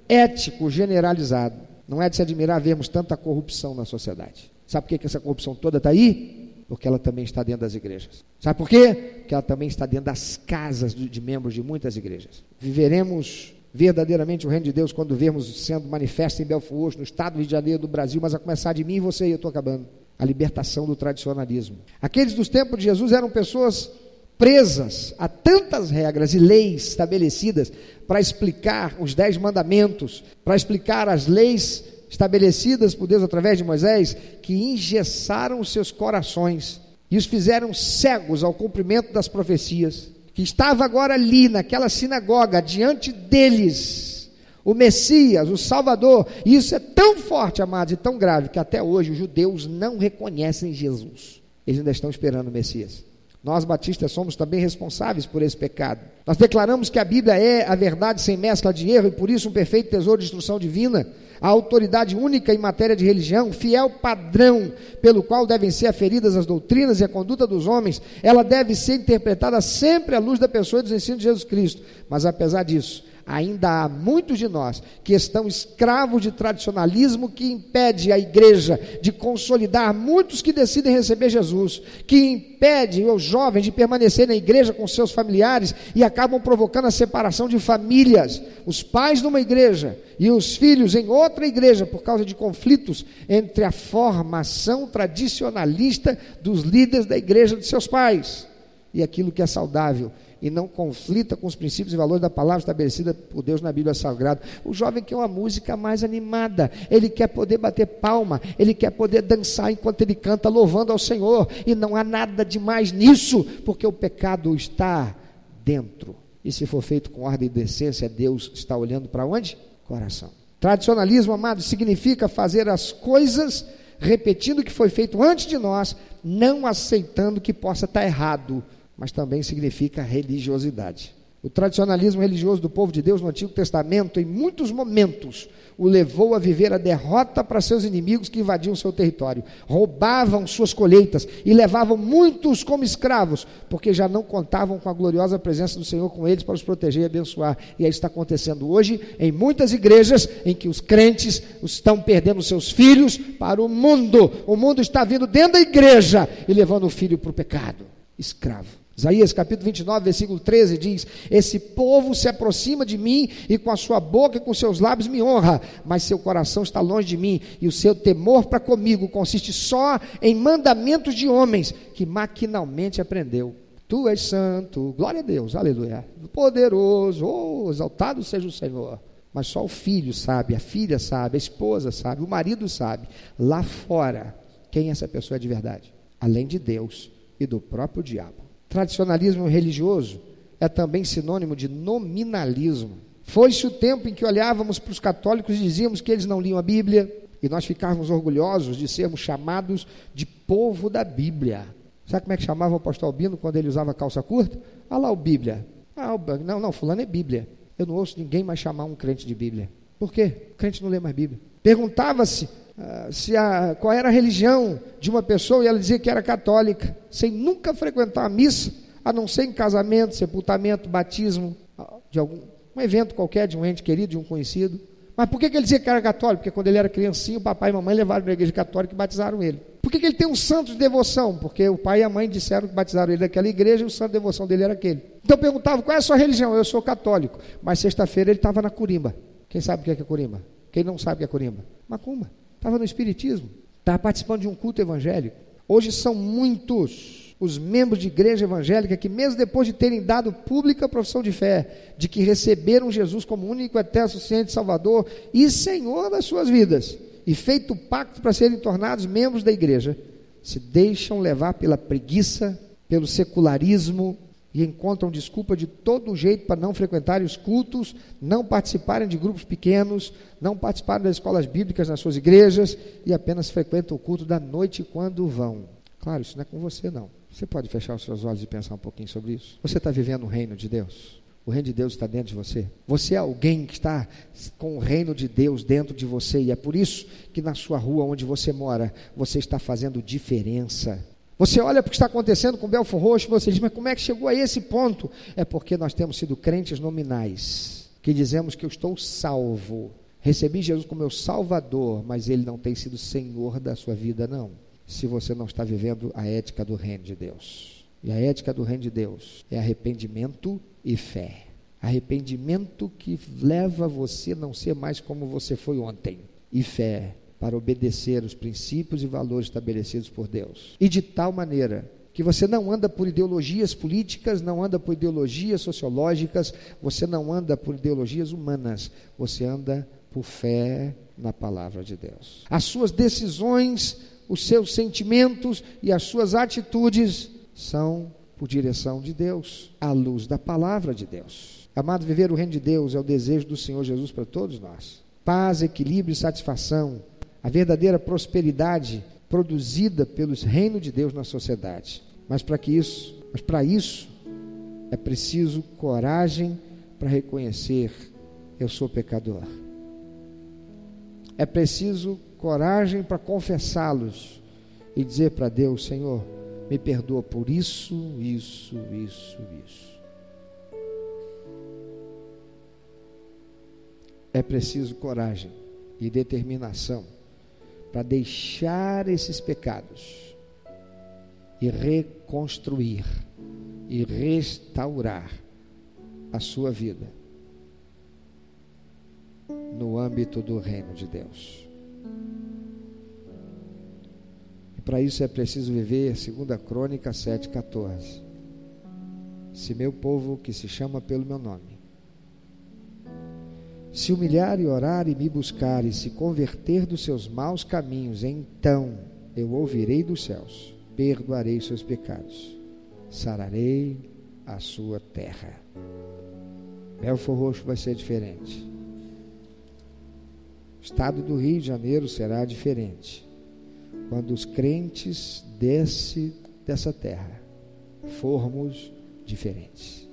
ético generalizado. Não é de se admirar vermos tanta corrupção na sociedade. Sabe por que essa corrupção toda está aí? Porque ela também está dentro das igrejas. Sabe por quê? Porque ela também está dentro das casas de membros de muitas igrejas. Viveremos verdadeiramente o reino de Deus quando vemos sendo manifesto em Belfort no estado do Rio de Janeiro do Brasil, mas a começar de mim e você, eu estou acabando. A libertação do tradicionalismo. Aqueles dos tempos de Jesus eram pessoas presas a tantas regras e leis estabelecidas para explicar os dez mandamentos, para explicar as leis estabelecidas por Deus através de Moisés, que engessaram os seus corações e os fizeram cegos ao cumprimento das profecias, que estava agora ali naquela sinagoga, diante deles, o Messias, o Salvador, e isso é tão forte, amados, e tão grave, que até hoje os judeus não reconhecem Jesus, eles ainda estão esperando o Messias. Nós batistas somos também responsáveis por esse pecado. Nós declaramos que a Bíblia é a verdade sem mescla de erro e por isso um perfeito tesouro de instrução divina, a autoridade única em matéria de religião, fiel padrão pelo qual devem ser aferidas as doutrinas e a conduta dos homens. Ela deve ser interpretada sempre à luz da pessoa e dos ensinos de Jesus Cristo. Mas apesar disso, ainda há muitos de nós que estão escravos de tradicionalismo que impede a igreja de consolidar muitos que decidem receber Jesus, que impede os jovens de permanecer na igreja com seus familiares e acabam provocando a separação de famílias, os pais numa igreja e os filhos em outra igreja por causa de conflitos entre a formação tradicionalista dos líderes da igreja de seus pais. E aquilo que é saudável e não conflita com os princípios e valores da palavra estabelecida por Deus na Bíblia Sagrada. O jovem quer uma música mais animada, ele quer poder bater palma, ele quer poder dançar enquanto ele canta louvando ao Senhor, e não há nada de mais nisso, porque o pecado está dentro. E se for feito com ordem e decência, Deus está olhando para onde? Coração. Tradicionalismo, amado, significa fazer as coisas repetindo o que foi feito antes de nós, não aceitando que possa estar errado mas também significa religiosidade. O tradicionalismo religioso do povo de Deus no Antigo Testamento, em muitos momentos, o levou a viver a derrota para seus inimigos que invadiam seu território, roubavam suas colheitas e levavam muitos como escravos, porque já não contavam com a gloriosa presença do Senhor com eles para os proteger e abençoar. E aí está acontecendo hoje em muitas igrejas em que os crentes estão perdendo seus filhos para o mundo. O mundo está vindo dentro da igreja e levando o filho para o pecado, escravo. Isaías capítulo 29, versículo 13 diz: Esse povo se aproxima de mim e com a sua boca e com seus lábios me honra, mas seu coração está longe de mim e o seu temor para comigo consiste só em mandamentos de homens que maquinalmente aprendeu. Tu és santo, glória a Deus, aleluia, poderoso, oh, exaltado seja o Senhor. Mas só o filho sabe, a filha sabe, a esposa sabe, o marido sabe. Lá fora, quem essa pessoa é de verdade? Além de Deus e do próprio diabo. Tradicionalismo religioso é também sinônimo de nominalismo. Foi-se o tempo em que olhávamos para os católicos e dizíamos que eles não liam a Bíblia, e nós ficávamos orgulhosos de sermos chamados de povo da Bíblia. Sabe como é que chamava o apóstolo Albino quando ele usava calça curta? Ah lá o Bíblia. Ah, não, não, fulano é Bíblia. Eu não ouço ninguém mais chamar um crente de Bíblia. Por quê? O crente não lê mais Bíblia. Perguntava-se uh, se a, qual era a religião de uma pessoa e ela dizia que era católica, sem nunca frequentar a missa, a não ser em casamento, sepultamento, batismo, de algum um evento qualquer de um ente querido, de um conhecido. Mas por que, que ele dizia que era católico? Porque quando ele era criancinho, o papai e a mamãe levaram para a igreja católica e batizaram ele. Por que, que ele tem um santo de devoção? Porque o pai e a mãe disseram que batizaram ele naquela igreja e o santo de devoção dele era aquele. Então perguntava, qual é a sua religião? Eu sou católico. Mas sexta-feira ele estava na Curimba. Quem sabe o que é, que é Curimba? Quem não sabe o que é Curimba? Macumba. Estava no Espiritismo. Estava participando de um culto evangélico. Hoje são muitos os membros de igreja evangélica que, mesmo depois de terem dado pública profissão de fé, de que receberam Jesus como único, eterno, suficiente Salvador e Senhor das suas vidas, e feito o pacto para serem tornados membros da igreja, se deixam levar pela preguiça, pelo secularismo e encontram desculpa de todo jeito para não frequentarem os cultos, não participarem de grupos pequenos, não participarem das escolas bíblicas nas suas igrejas e apenas frequentam o culto da noite quando vão. Claro, isso não é com você não. Você pode fechar os seus olhos e pensar um pouquinho sobre isso. Você está vivendo o reino de Deus? O reino de Deus está dentro de você. Você é alguém que está com o reino de Deus dentro de você, e é por isso que na sua rua onde você mora, você está fazendo diferença. Você olha para o que está acontecendo com Belfor Roxo você diz, mas como é que chegou a esse ponto? É porque nós temos sido crentes nominais, que dizemos que eu estou salvo. Recebi Jesus como meu Salvador, mas Ele não tem sido Senhor da sua vida, não. Se você não está vivendo a ética do reino de Deus. E a ética do reino de Deus é arrependimento e fé. Arrependimento que leva você a não ser mais como você foi ontem. E fé para obedecer os princípios e valores estabelecidos por Deus. E de tal maneira que você não anda por ideologias políticas, não anda por ideologias sociológicas, você não anda por ideologias humanas, você anda por fé na palavra de Deus. As suas decisões, os seus sentimentos e as suas atitudes são por direção de Deus, à luz da palavra de Deus. Amado, viver o reino de Deus é o desejo do Senhor Jesus para todos nós. Paz, equilíbrio e satisfação a verdadeira prosperidade produzida pelos reinos de Deus na sociedade. Mas para que isso Mas para isso é preciso coragem para reconhecer eu sou pecador. É preciso coragem para confessá-los e dizer para Deus, Senhor, me perdoa por isso, isso, isso, isso. É preciso coragem e determinação para deixar esses pecados e reconstruir e restaurar a sua vida no âmbito do reino de Deus. E para isso é preciso viver 2 Crônica 7,14. Se meu povo que se chama pelo meu nome, se humilhar e orar e me buscar e se converter dos seus maus caminhos, então eu ouvirei dos céus, perdoarei seus pecados, sararei a sua terra. Belfor Roxo vai ser diferente. O estado do Rio de Janeiro será diferente. Quando os crentes desse dessa terra formos diferentes.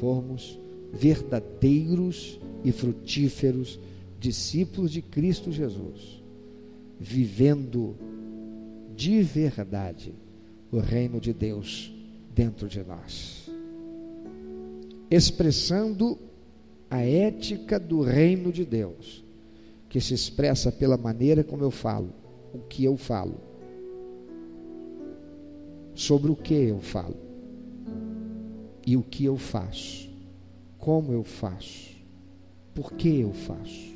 Formos verdadeiros e frutíferos discípulos de Cristo Jesus, vivendo de verdade o reino de Deus dentro de nós, expressando a ética do reino de Deus que se expressa pela maneira como eu falo, o que eu falo, sobre o que eu falo e o que eu faço, como eu faço, por que eu faço,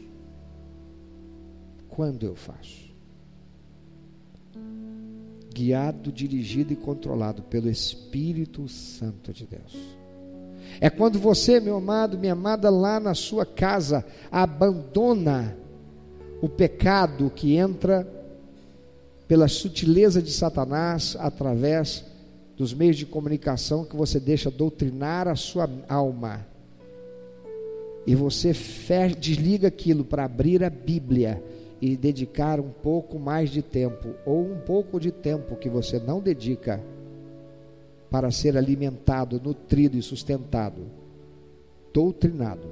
quando eu faço. Guiado, dirigido e controlado pelo Espírito Santo de Deus. É quando você, meu amado, minha amada, lá na sua casa, abandona o pecado que entra pela sutileza de Satanás através dos meios de comunicação que você deixa doutrinar a sua alma. E você fecha, desliga aquilo para abrir a Bíblia e dedicar um pouco mais de tempo, ou um pouco de tempo que você não dedica para ser alimentado, nutrido e sustentado, doutrinado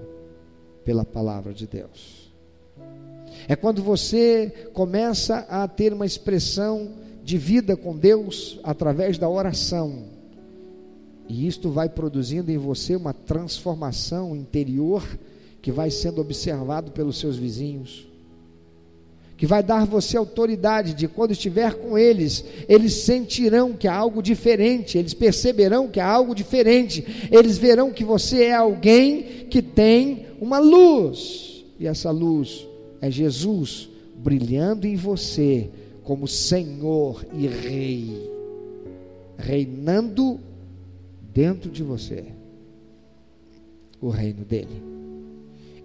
pela palavra de Deus. É quando você começa a ter uma expressão de vida com Deus através da oração. E isto vai produzindo em você uma transformação interior que vai sendo observado pelos seus vizinhos, que vai dar você autoridade de quando estiver com eles, eles sentirão que há algo diferente, eles perceberão que há algo diferente, eles verão que você é alguém que tem uma luz, e essa luz é Jesus brilhando em você como Senhor e Rei, reinando dentro de você o reino dele.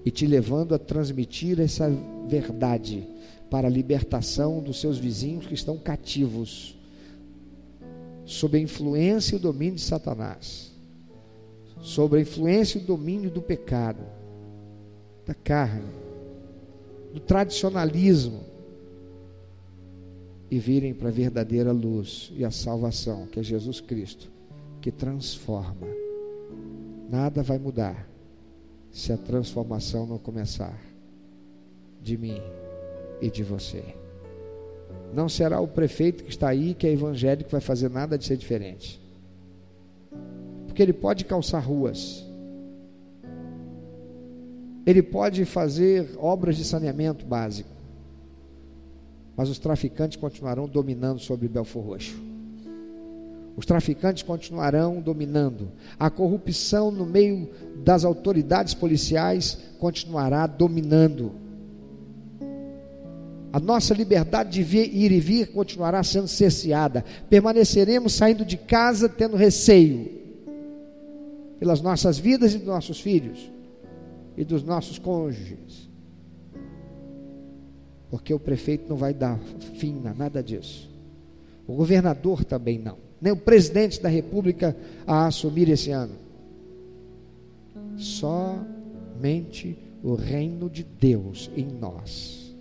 E te levando a transmitir essa verdade para a libertação dos seus vizinhos que estão cativos sob a influência e domínio de Satanás, sob a influência e domínio do pecado, da carne do tradicionalismo e virem para a verdadeira luz e a salvação, que é Jesus Cristo, que transforma. Nada vai mudar se a transformação não começar de mim e de você. Não será o prefeito que está aí, que é evangélico, que vai fazer nada de ser diferente. Porque ele pode calçar ruas, ele pode fazer obras de saneamento básico, mas os traficantes continuarão dominando sobre Belfor Roxo. Os traficantes continuarão dominando. A corrupção no meio das autoridades policiais continuará dominando. A nossa liberdade de vir, ir e vir continuará sendo cerceada. Permaneceremos saindo de casa tendo receio pelas nossas vidas e dos nossos filhos e dos nossos cônjuges. Porque o prefeito não vai dar fim a nada disso. O governador também não. Nem o presidente da república a assumir esse ano. Somente o reino de Deus em nós,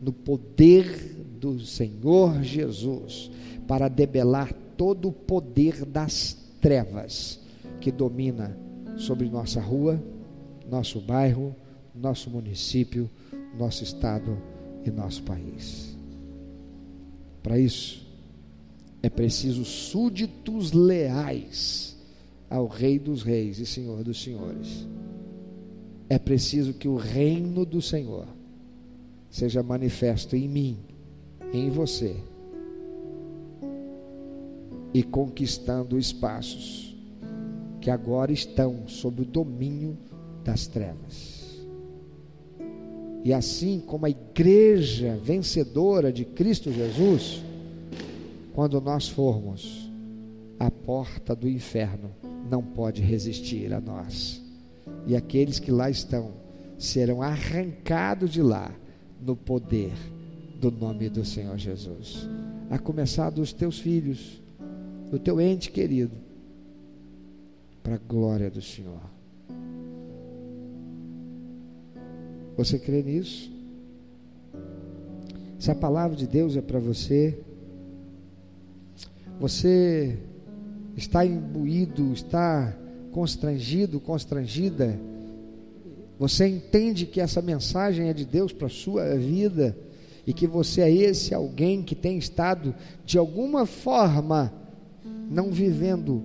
no poder do Senhor Jesus, para debelar todo o poder das trevas que domina sobre nossa rua, nosso bairro, nosso município, nosso estado e nosso país. Para isso, é preciso súditos leais ao Rei dos Reis e Senhor dos Senhores. É preciso que o reino do Senhor seja manifesto em mim, em você, e conquistando espaços que agora estão sob o domínio das trevas. E assim como a igreja vencedora de Cristo Jesus, quando nós formos, a porta do inferno não pode resistir a nós. E aqueles que lá estão serão arrancados de lá no poder do nome do Senhor Jesus. A começar dos teus filhos, do teu ente querido, para a glória do Senhor. Você crê nisso? Se a palavra de Deus é para você, você está imbuído, está constrangido, constrangida, você entende que essa mensagem é de Deus para a sua vida e que você é esse alguém que tem estado de alguma forma não vivendo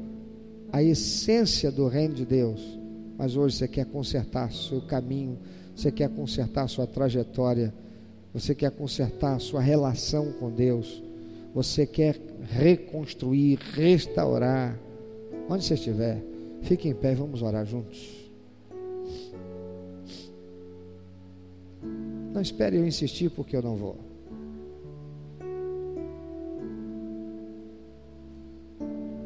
a essência do reino de Deus, mas hoje você quer consertar seu caminho você quer consertar sua trajetória, você quer consertar sua relação com Deus, você quer reconstruir, restaurar. Onde você estiver, fique em pé e vamos orar juntos. Não espere eu insistir, porque eu não vou.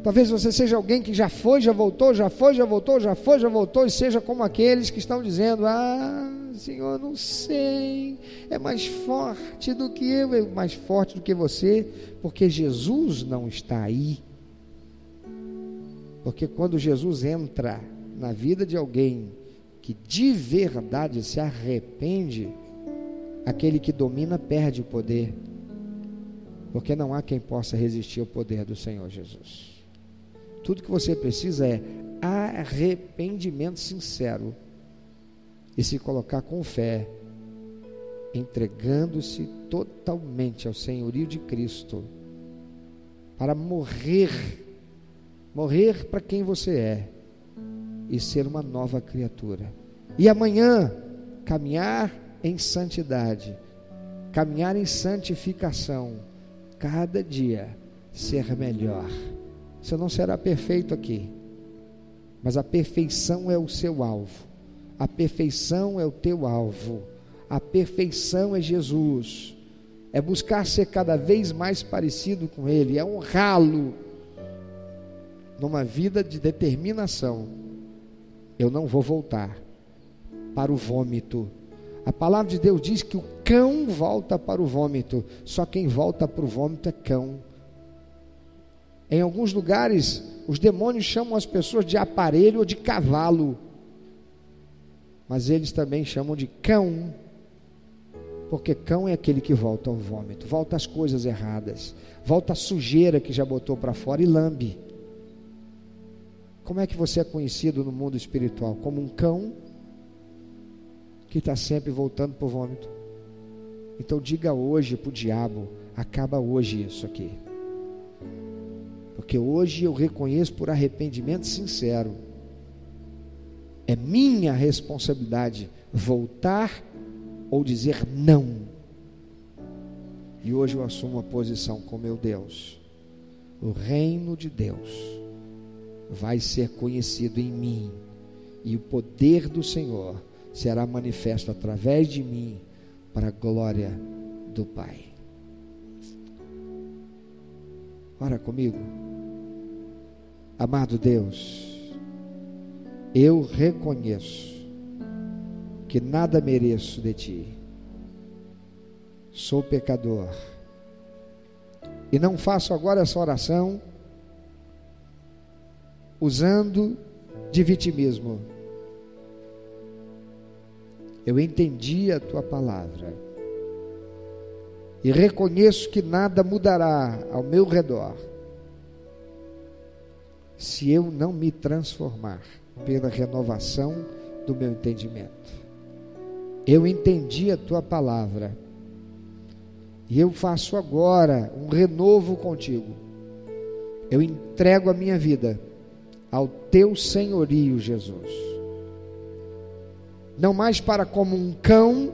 Talvez você seja alguém que já foi, já voltou, já foi, já voltou, já foi, já voltou, e seja como aqueles que estão dizendo: Ah, Senhor, não sei, é mais forte do que eu, é mais forte do que você, porque Jesus não está aí. Porque quando Jesus entra na vida de alguém que de verdade se arrepende, aquele que domina perde o poder, porque não há quem possa resistir ao poder do Senhor Jesus. Tudo que você precisa é arrependimento sincero e se colocar com fé, entregando-se totalmente ao senhorio de Cristo, para morrer, morrer para quem você é e ser uma nova criatura. E amanhã caminhar em santidade, caminhar em santificação, cada dia ser melhor. Você não será perfeito aqui, mas a perfeição é o seu alvo. A perfeição é o teu alvo. A perfeição é Jesus. É buscar ser cada vez mais parecido com Ele, é honrá-lo numa vida de determinação. Eu não vou voltar para o vômito. A palavra de Deus diz que o cão volta para o vômito, só quem volta para o vômito é cão. Em alguns lugares, os demônios chamam as pessoas de aparelho ou de cavalo mas eles também chamam de cão, porque cão é aquele que volta ao vômito, volta às coisas erradas, volta à sujeira que já botou para fora e lambe. Como é que você é conhecido no mundo espiritual? Como um cão que está sempre voltando para o vômito. Então diga hoje para o diabo: acaba hoje isso aqui. Porque hoje eu reconheço por arrependimento sincero é minha responsabilidade voltar ou dizer não. E hoje eu assumo a posição com meu Deus. O reino de Deus vai ser conhecido em mim, e o poder do Senhor será manifesto através de mim para a glória do Pai. Ora comigo. Amado Deus, eu reconheço que nada mereço de ti. Sou pecador. E não faço agora essa oração usando de vitimismo. Eu entendi a tua palavra e reconheço que nada mudará ao meu redor, se eu não me transformar pela renovação do meu entendimento. Eu entendi a tua palavra e eu faço agora um renovo contigo. Eu entrego a minha vida ao teu senhorio, Jesus. Não mais para como um cão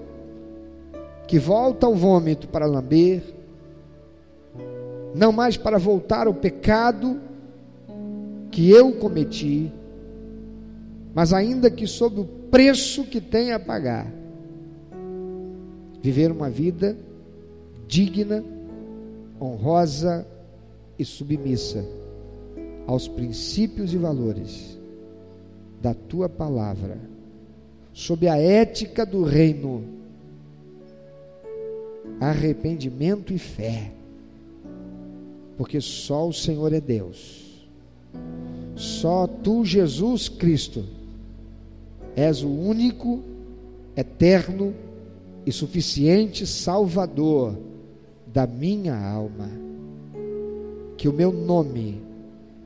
que volta ao vômito para lamber, não mais para voltar ao pecado que eu cometi, mas ainda que sob o preço que tem a pagar, viver uma vida digna, honrosa e submissa aos princípios e valores da tua palavra, sob a ética do reino, arrependimento e fé, porque só o Senhor é Deus, só tu, Jesus Cristo, és o único, eterno e suficiente Salvador da minha alma. Que o meu nome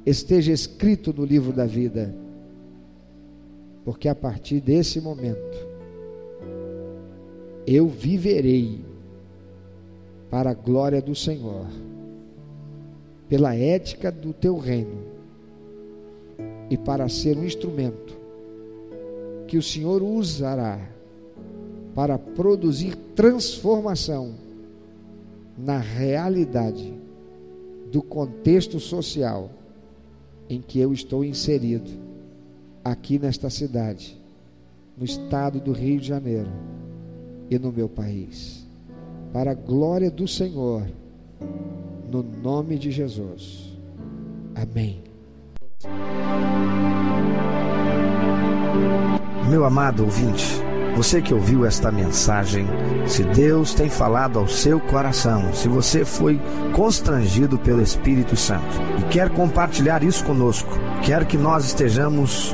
esteja escrito no livro da vida, porque a partir desse momento eu viverei para a glória do Senhor, pela ética do teu reino e para ser um instrumento que o Senhor usará para produzir transformação na realidade do contexto social em que eu estou inserido, aqui nesta cidade, no estado do Rio de Janeiro e no meu país. Para a glória do Senhor, no nome de Jesus. Amém. Meu amado ouvinte, você que ouviu esta mensagem, se Deus tem falado ao seu coração, se você foi constrangido pelo Espírito Santo e quer compartilhar isso conosco, quer que nós estejamos